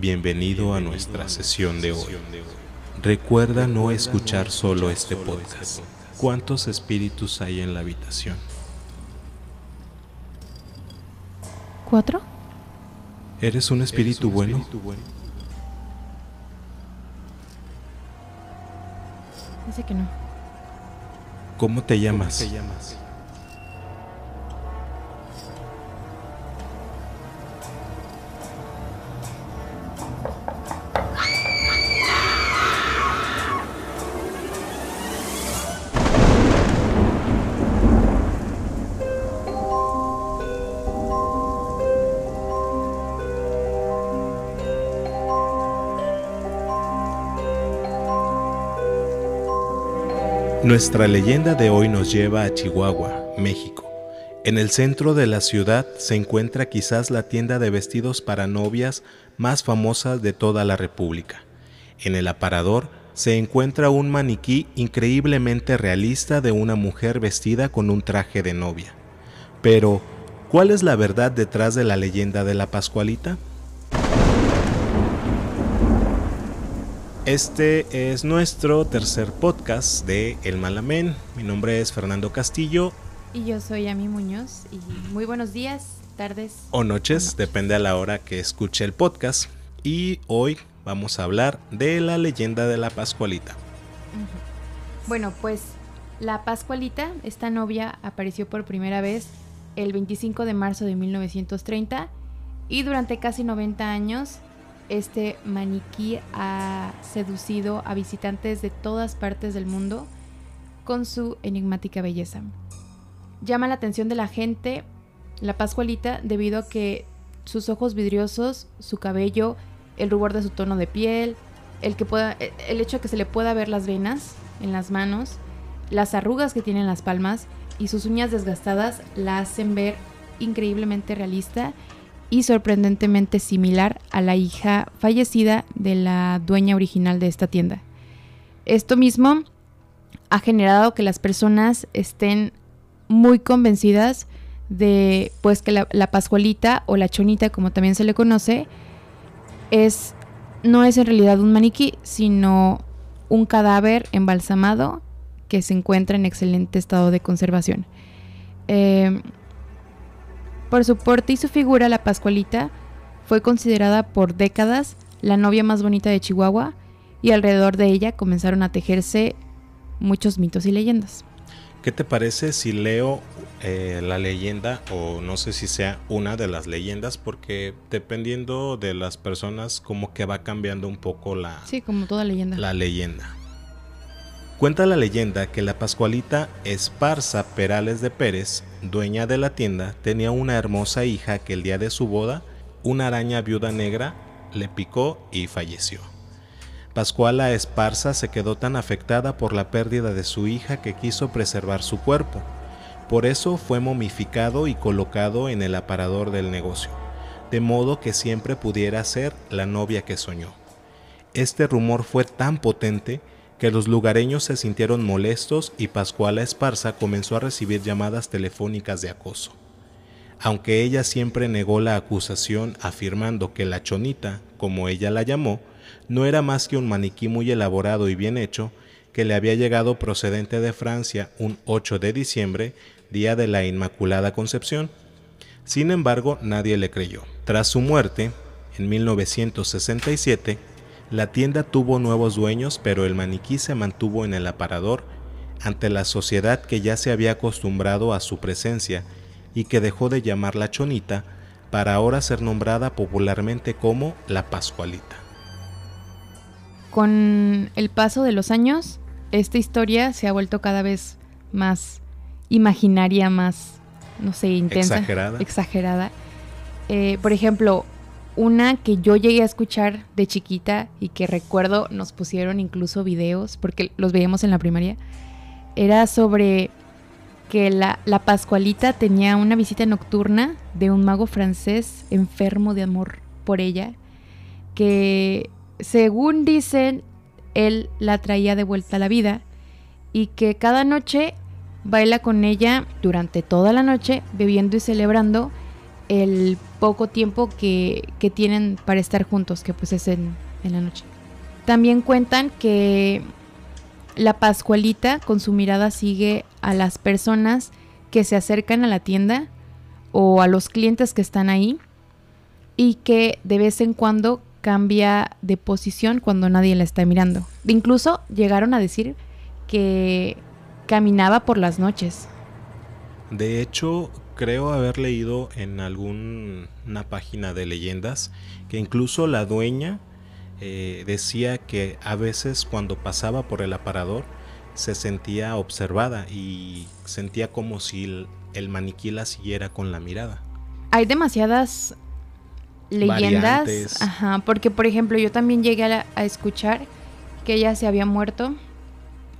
Bienvenido a nuestra sesión de hoy. Recuerda no escuchar solo este podcast. ¿Cuántos espíritus hay en la habitación? ¿Cuatro? ¿Eres un espíritu bueno? Dice que no. ¿Cómo te llamas? Nuestra leyenda de hoy nos lleva a Chihuahua, México. En el centro de la ciudad se encuentra quizás la tienda de vestidos para novias más famosa de toda la República. En el aparador se encuentra un maniquí increíblemente realista de una mujer vestida con un traje de novia. Pero, ¿cuál es la verdad detrás de la leyenda de la Pascualita? Este es nuestro tercer podcast de El Malamén. Mi nombre es Fernando Castillo. Y yo soy Ami Muñoz. Y muy buenos días, tardes. O noches, depende a la hora que escuche el podcast. Y hoy vamos a hablar de la leyenda de la Pascualita. Bueno, pues la Pascualita, esta novia, apareció por primera vez el 25 de marzo de 1930 y durante casi 90 años este maniquí ha seducido a visitantes de todas partes del mundo con su enigmática belleza. Llama la atención de la gente la Pascualita debido a que sus ojos vidriosos, su cabello, el rubor de su tono de piel, el, que pueda, el hecho de que se le pueda ver las venas en las manos, las arrugas que tiene en las palmas y sus uñas desgastadas la hacen ver increíblemente realista y sorprendentemente similar a la hija fallecida de la dueña original de esta tienda. Esto mismo ha generado que las personas estén muy convencidas de pues que la, la, pascualita o la chonita como también se le conoce es no es en realidad un maniquí sino un cadáver embalsamado que se encuentra en excelente estado de conservación eh, por su porte y su figura, la Pascualita fue considerada por décadas la novia más bonita de Chihuahua y alrededor de ella comenzaron a tejerse muchos mitos y leyendas. ¿Qué te parece si leo eh, la leyenda o no sé si sea una de las leyendas porque dependiendo de las personas como que va cambiando un poco la Sí, como toda leyenda. La leyenda. Cuenta la leyenda que la Pascualita Esparza Perales de Pérez, dueña de la tienda, tenía una hermosa hija que el día de su boda, una araña viuda negra le picó y falleció. Pascuala Esparza se quedó tan afectada por la pérdida de su hija que quiso preservar su cuerpo. Por eso fue momificado y colocado en el aparador del negocio, de modo que siempre pudiera ser la novia que soñó. Este rumor fue tan potente que los lugareños se sintieron molestos y Pascuala Esparza comenzó a recibir llamadas telefónicas de acoso. Aunque ella siempre negó la acusación afirmando que la chonita, como ella la llamó, no era más que un maniquí muy elaborado y bien hecho, que le había llegado procedente de Francia un 8 de diciembre, día de la Inmaculada Concepción. Sin embargo, nadie le creyó. Tras su muerte, en 1967, la tienda tuvo nuevos dueños, pero el maniquí se mantuvo en el aparador ante la sociedad que ya se había acostumbrado a su presencia y que dejó de llamarla Chonita para ahora ser nombrada popularmente como la Pascualita. Con el paso de los años, esta historia se ha vuelto cada vez más imaginaria, más, no sé, intensa. Exagerada. Exagerada. Eh, por ejemplo, una que yo llegué a escuchar de chiquita y que recuerdo nos pusieron incluso videos porque los veíamos en la primaria, era sobre que la, la, Pascualita tenía una visita nocturna de un mago francés enfermo de amor por ella, que según dicen, él la traía de vuelta a la vida y que cada noche baila con ella durante toda la noche, bebiendo y celebrando el poco tiempo que, que tienen para estar juntos, que pues es en, en la noche. También cuentan que la Pascualita con su mirada sigue a las personas que se acercan a la tienda o a los clientes que están ahí y que de vez en cuando cambia de posición cuando nadie la está mirando. Incluso llegaron a decir que caminaba por las noches. De hecho, creo haber leído en alguna página de leyendas que incluso la dueña eh, decía que a veces cuando pasaba por el aparador se sentía observada y sentía como si el, maniquí la siguiera con la mirada. Hay demasiadas leyendas, ajá, porque por ejemplo yo también llegué a, escuchar que ella se había muerto,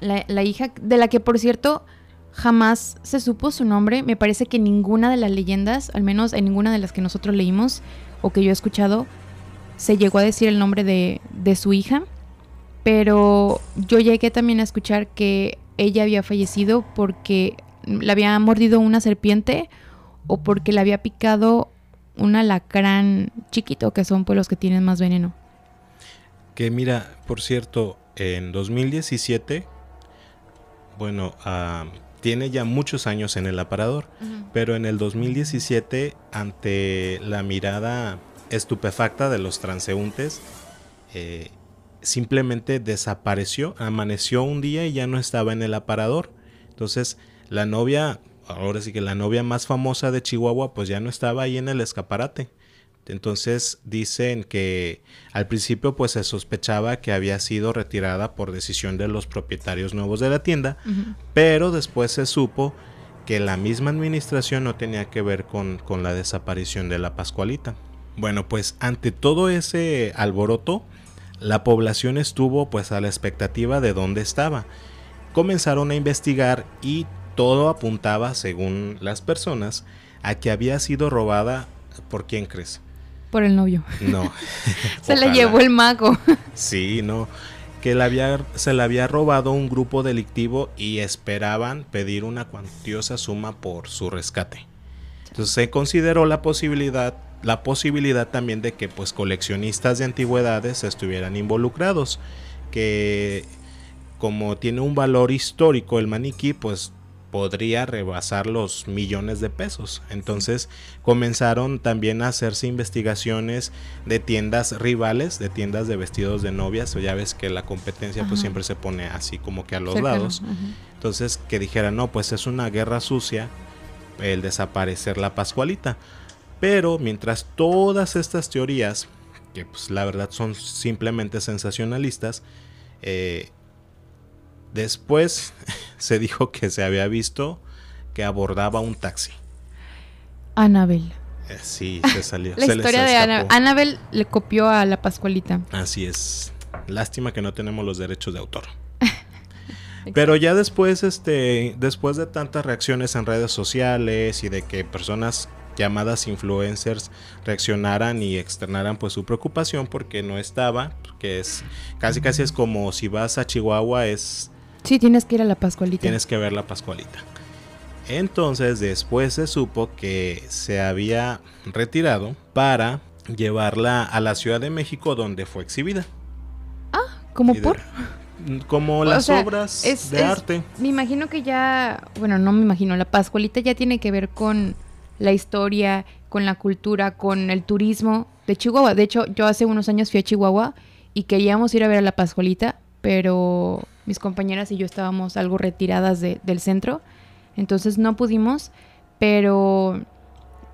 la, la, hija de la que por cierto jamás se supo su nombre, me parece que ninguna de las leyendas, al menos en ninguna de las que nosotros leímos o que yo he escuchado, se llegó a decir el nombre de, su hija, pero yo llegué también a escuchar que ella había fallecido porque le había mordido una serpiente o porque le había picado un alacrán chiquito, que son pues los que tienen más veneno. Que mira, por cierto, en 2017, bueno, tiene ya muchos años en el aparador, pero en el 2017, ante la mirada estupefacta de los transeúntes, eh, simplemente desapareció, amaneció un día y ya no estaba en el aparador. Entonces, la novia, ahora sí que la novia más famosa de Chihuahua, pues ya no estaba ahí en el escaparate. Entonces dicen que al principio pues se sospechaba que había sido retirada por decisión de los propietarios nuevos de la tienda, pero después se supo que la misma administración no tenía que ver con, con la desaparición de la Pascualita. Bueno, pues ante todo ese alboroto, la población estuvo pues a la expectativa de dónde estaba. Comenzaron a investigar y todo apuntaba, según las personas, a que había sido robada por quién crees? Por el novio. No. se le llevó el mago. sí, no. Que la había, se le había robado un grupo delictivo y esperaban pedir una cuantiosa suma por su rescate. Entonces se consideró la posibilidad la posibilidad también de que pues coleccionistas de antigüedades estuvieran involucrados, que como tiene un valor histórico el maniquí, pues podría rebasar los millones de pesos. Entonces comenzaron también a hacerse investigaciones de tiendas rivales, de tiendas de vestidos de novias, o ya ves que la competencia pues siempre se pone así como que a los lados. Entonces que dijeran, no, pues es una guerra sucia el desaparecer la Pascualita. Pero mientras todas estas teorías, que pues la verdad son simplemente sensacionalistas, eh, después se dijo que se había visto que abordaba un taxi. Annabel. Eh, sí, se salió. la historia de Annabel le copió a la Pascualita. Así es. Lástima que no tenemos los derechos de autor. Pero ya después, este, después de tantas reacciones en redes sociales y de que personas llamadas influencers reaccionaran y externaran pues su preocupación porque no estaba, que es casi casi es como si vas a Chihuahua es Sí, tienes que ir a la Pascualita. Tienes que ver la Pascualita. Entonces después se supo que se había retirado para llevarla a la Ciudad de México donde fue exhibida. Ah, ¿como por? como las obras de arte. Me imagino que ya, bueno, no me imagino, la Pascualita ya tiene que ver con la historia, con la cultura, con el turismo de Chihuahua. De hecho, yo hace unos años fui a Chihuahua y queríamos ir a ver a la Pascualita, pero mis compañeras y yo estábamos algo retiradas del centro, entonces no pudimos, pero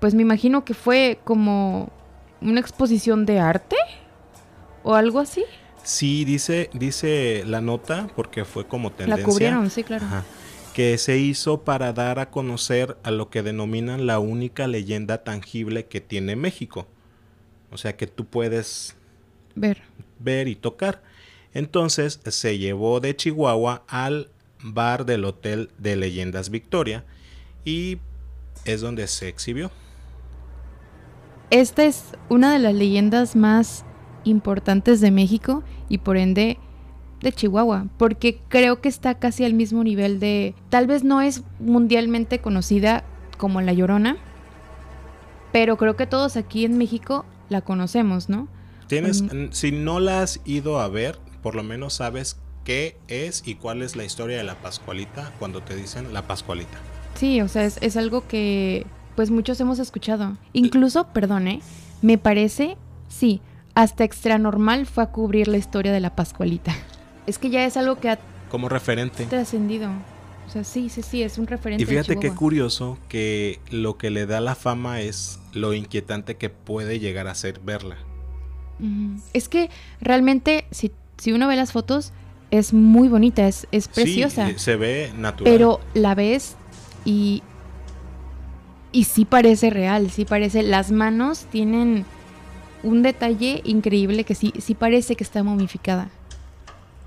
pues me imagino que fue como una exposición de arte o algo así. Sí, dice, dice la nota, porque fue como tendencia. La cubrieron, sí, claro que se hizo para dar a conocer a lo que denominan la única leyenda tangible que tiene México. O sea que tú puedes ver, ver y tocar. Entonces se llevó de Chihuahua al bar del Hotel de Leyendas Victoria y es donde se exhibió. Esta es una de las leyendas más importantes de México y por ende de Chihuahua, porque creo que está casi al mismo nivel de, tal vez no es mundialmente conocida como La Llorona, pero creo que todos aquí en México la conocemos, ¿no? Tienes, Mm. si no la has ido a ver, por lo menos sabes qué es y cuál es la historia de la Pascualita cuando te dicen la Pascualita. Sí, o sea, es, es algo que pues muchos hemos escuchado. Incluso, perdone, me parece, sí, hasta extra normal fue a cubrir la historia de la Pascualita. Es que ya es algo que ha Como referente. trascendido. O sea, sí, sí, sí, es un referente. Y fíjate qué curioso que lo que le da la fama es lo inquietante que puede llegar a ser verla. Es que realmente, si, si uno ve las fotos, es muy bonita, es, es preciosa. Sí, se ve natural. pero la ves y. Y sí parece real, sí parece. Las manos tienen un detalle increíble que sí, sí parece que está momificada.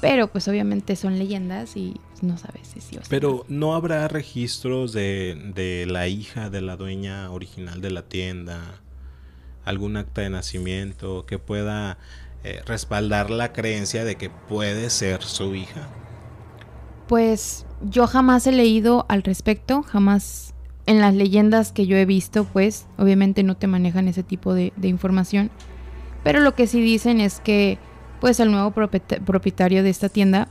Pero pues obviamente son leyendas y no sabes si sí o sí. Pero no habrá registros de, de la hija de la dueña original de la tienda, algún acta de nacimiento que pueda eh, respaldar la creencia de que puede ser su hija. Pues yo jamás he leído al respecto, jamás en las leyendas que yo he visto, pues obviamente no te manejan ese tipo de, información. Pero lo que sí dicen es que pues al nuevo propieta- propietario de esta tienda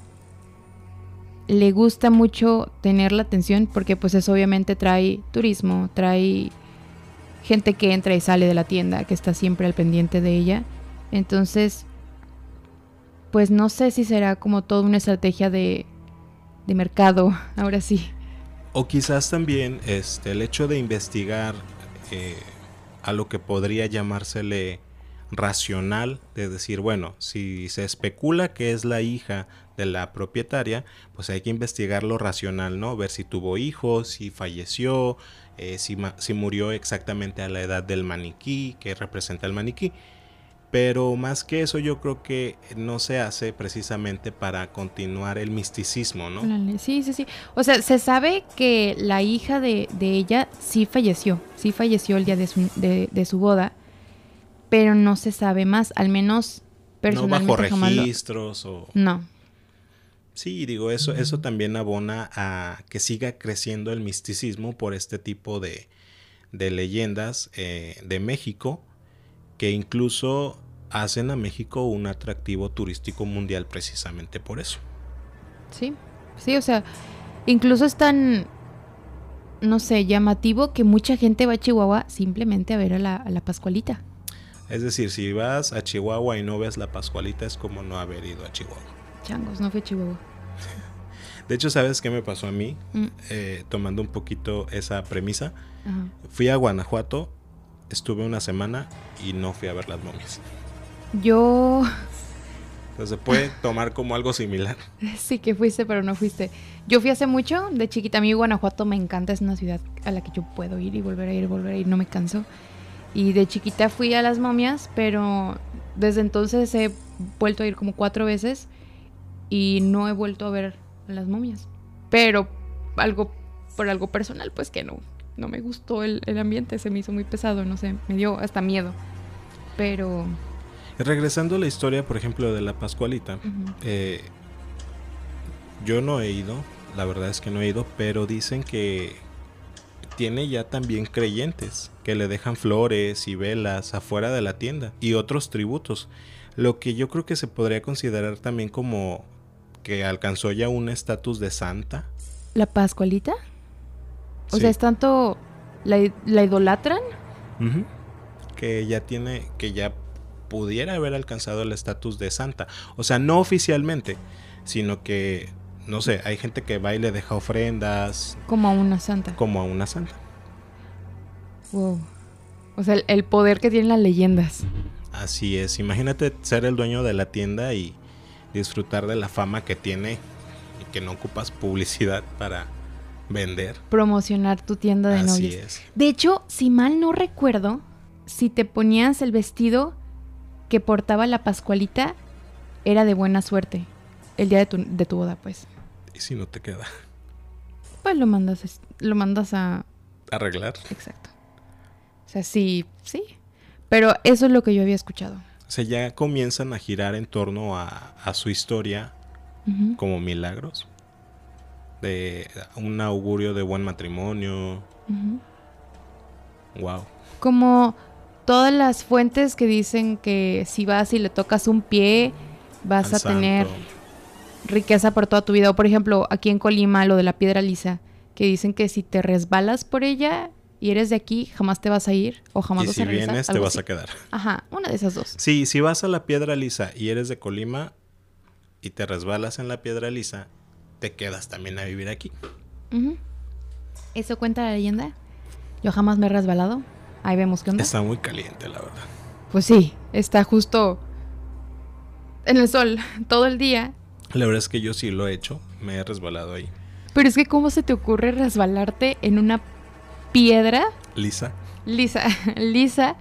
le gusta mucho tener la atención porque pues eso obviamente trae turismo, trae gente que entra y sale de la tienda, que está siempre al pendiente de ella. Entonces, pues no sé si será como toda una estrategia de, de mercado, ahora sí. O quizás también este, el hecho de investigar eh, a lo que podría llamársele racional, de decir, bueno, si se especula que es la hija de la propietaria, pues hay que investigar lo racional, ¿no? Ver si tuvo hijos, si falleció, eh, si, si murió exactamente a la edad del maniquí, que representa el maniquí. Pero más que eso yo creo que no se hace precisamente para continuar el misticismo, ¿no? Sí, sí, sí. O sea, se sabe que la hija de, de ella sí falleció, sí falleció el día de su, de, de su boda, pero no se sabe más, al menos No personalmente bajo jamás lo- registros o... No, Sí, digo, eso, eso también abona a que siga creciendo el misticismo por este tipo de, de leyendas eh, de México, que incluso hacen a México un atractivo turístico mundial precisamente por eso. sí, sí, o sea, incluso es tan, no sé, llamativo que mucha gente va a Chihuahua simplemente a ver a la, a la Pascualita. Es decir, si vas a Chihuahua y no ves la Pascualita es como no haber ido a Chihuahua. Changos, no fue Chihuahua. De hecho, ¿sabes qué me pasó a mí? Mm, Eh, tomando un poquito esa premisa. ajá. Fui a Guanajuato, estuve una semana y no fui a ver las momias. Yo Entonces se puede tomar como algo similar. Sí que fuiste, pero no fuiste. Yo fui hace mucho, de chiquita. A mí Guanajuato me encanta, es una ciudad a la que yo puedo ir y volver a ir, volver a ir, no me canso. Y de chiquita fui a las momias, pero desde entonces he vuelto a ir como cuatro veces y no he vuelto a ver las momias. Pero algo, por algo personal, pues que no, no me gustó el, el ambiente, se me hizo muy pesado, no sé, me dio hasta miedo. Pero... Regresando a la historia, por ejemplo, de la Pascualita, eh, yo no he ido, la verdad es que no he ido, pero dicen que tiene ya también creyentes que le dejan flores y velas afuera de la tienda y otros tributos, lo que yo creo que se podría considerar también como que alcanzó ya un estatus de santa. ¿La Pascualita? O Sí. sea, es tanto... ¿La, la idolatran? Que ya tiene, que ya pudiera haber alcanzado el estatus de santa. O sea, no oficialmente, sino que, no sé, hay gente que va y le deja ofrendas Como a una santa. como a una santa. Wow. O sea, el, el poder que tienen las leyendas. Así es, imagínate ser el dueño de la tienda y disfrutar de la fama que tiene y que no ocupas publicidad para vender. Promocionar tu tienda de Así novios. es. De hecho, si mal no recuerdo, si te ponías el vestido que portaba la Pascualita, era de buena suerte. El día de tu, de tu boda, pues. Y si no te queda Pues lo mandas, lo mandas a... arreglar. Exacto. O sea, sí, sí. Pero eso es lo que yo había escuchado. O sea, ya comienzan a girar en torno a, a su historia como milagros. De un augurio de buen matrimonio. Wow. Como todas las fuentes que dicen que si vas y le tocas un pie, vas Al a tener riqueza por toda tu vida. O por ejemplo, aquí en Colima, lo de la piedra lisa, que dicen que si te resbalas por ella y eres de aquí, jamás te vas a ir o jamás Y vas si a regresar. vienes, te vas a quedar. Ajá, una de esas dos. Sí, si vas a la piedra lisa y eres de Colima y te resbalas en la piedra lisa, te quedas también a vivir aquí. ¿Eso cuenta la leyenda? Yo jamás me he resbalado. Ahí vemos qué onda. Está muy caliente, la verdad. Pues sí, está justo en el sol todo el día. La verdad es que yo sí lo he hecho, me he resbalado ahí. Pero es que ¿cómo se te ocurre resbalarte en una piedra Lisa. lisa, lisa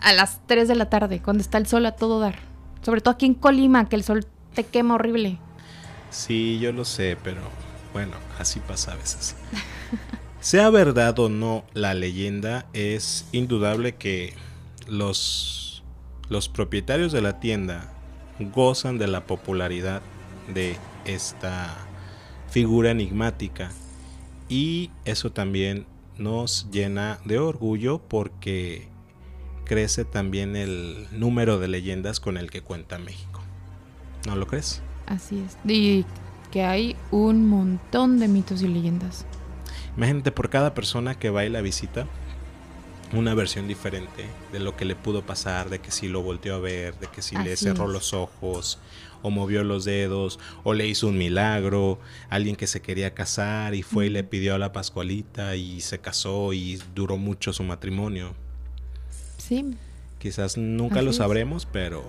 a las 3 de la tarde, cuando está el sol a todo dar? Sobre todo aquí en Colima, que el sol te quema horrible. Sí, yo lo sé, pero bueno, así pasa a veces. Sea verdad o no la leyenda, es indudable que los, los propietarios de la tienda gozan de la popularidad de esta figura enigmática y eso también nos llena de orgullo porque crece también el número de leyendas con el que cuenta México. ¿No lo crees? Así es. Y que hay un montón de mitos y leyendas. Imagínate por cada persona que va y la visita, una versión diferente de lo que le pudo pasar, de que si lo volteó a ver, de que si le cerró es. los ojos, o movió los dedos, o le hizo un milagro, alguien que se quería casar y fue y le pidió a la Pascualita y se casó y duró mucho su matrimonio. Sí, Quizás nunca Así lo es. sabremos, pero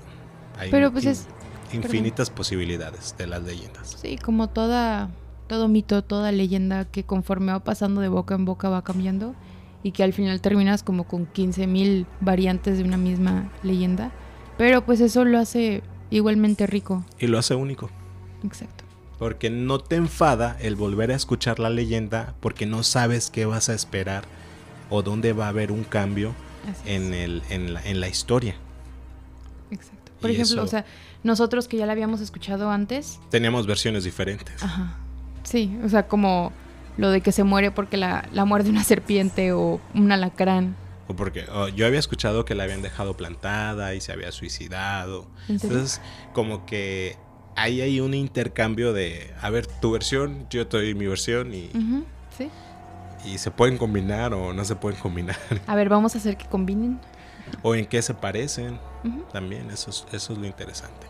hay pero pues es, infinitas posibilidades de las leyendas. sí, como toda, todo mito, toda leyenda que conforme va pasando de boca en boca va cambiando y que al final terminas como con 15.000 variantes de una misma leyenda. Pero pues eso lo hace igualmente rico. Y lo hace único. Exacto. Porque no te enfada el volver a escuchar la leyenda porque no sabes qué vas a esperar o dónde va a haber un cambio en, el, en, la, en la historia. Por Y ejemplo, eso- o sea, nosotros que ya la habíamos escuchado antes, Teníamos versiones diferentes. Ajá. Sí, o sea, como lo de que se muere porque la, la muerde una serpiente o un alacrán. O porque oh, yo había escuchado que la habían dejado plantada y se había suicidado. ¿En serio? Entonces, como que ahí hay un intercambio de, a ver, tu versión, yo te doy mi versión y, Ujú, sí. y se pueden combinar o no se pueden combinar. A ver, vamos a hacer que combinen. O en qué se parecen. También eso es, eso es lo interesante.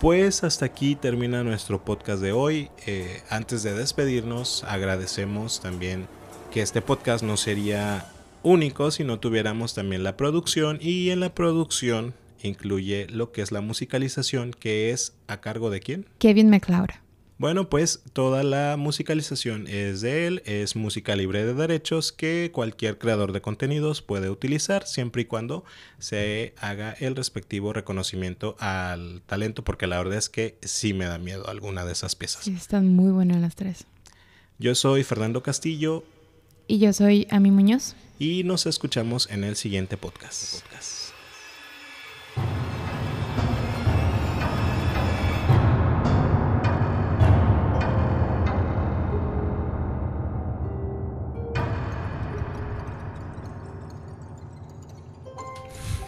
Pues hasta aquí termina nuestro podcast de hoy. Eh, antes de despedirnos, agradecemos también que este podcast no sería único si no tuviéramos también la producción y en la producción incluye lo que es la musicalización que es a cargo de quién. Kevin McLeod. Bueno, pues toda la musicalización es de él, es música libre de derechos que cualquier creador de contenidos puede utilizar siempre y cuando se haga el respectivo reconocimiento al talento, porque la verdad es que sí me da miedo alguna de esas piezas. Sí, están muy buenas las tres. Yo soy Fernando Castillo Y yo soy Ami Muñoz. y nos escuchamos en el siguiente podcast.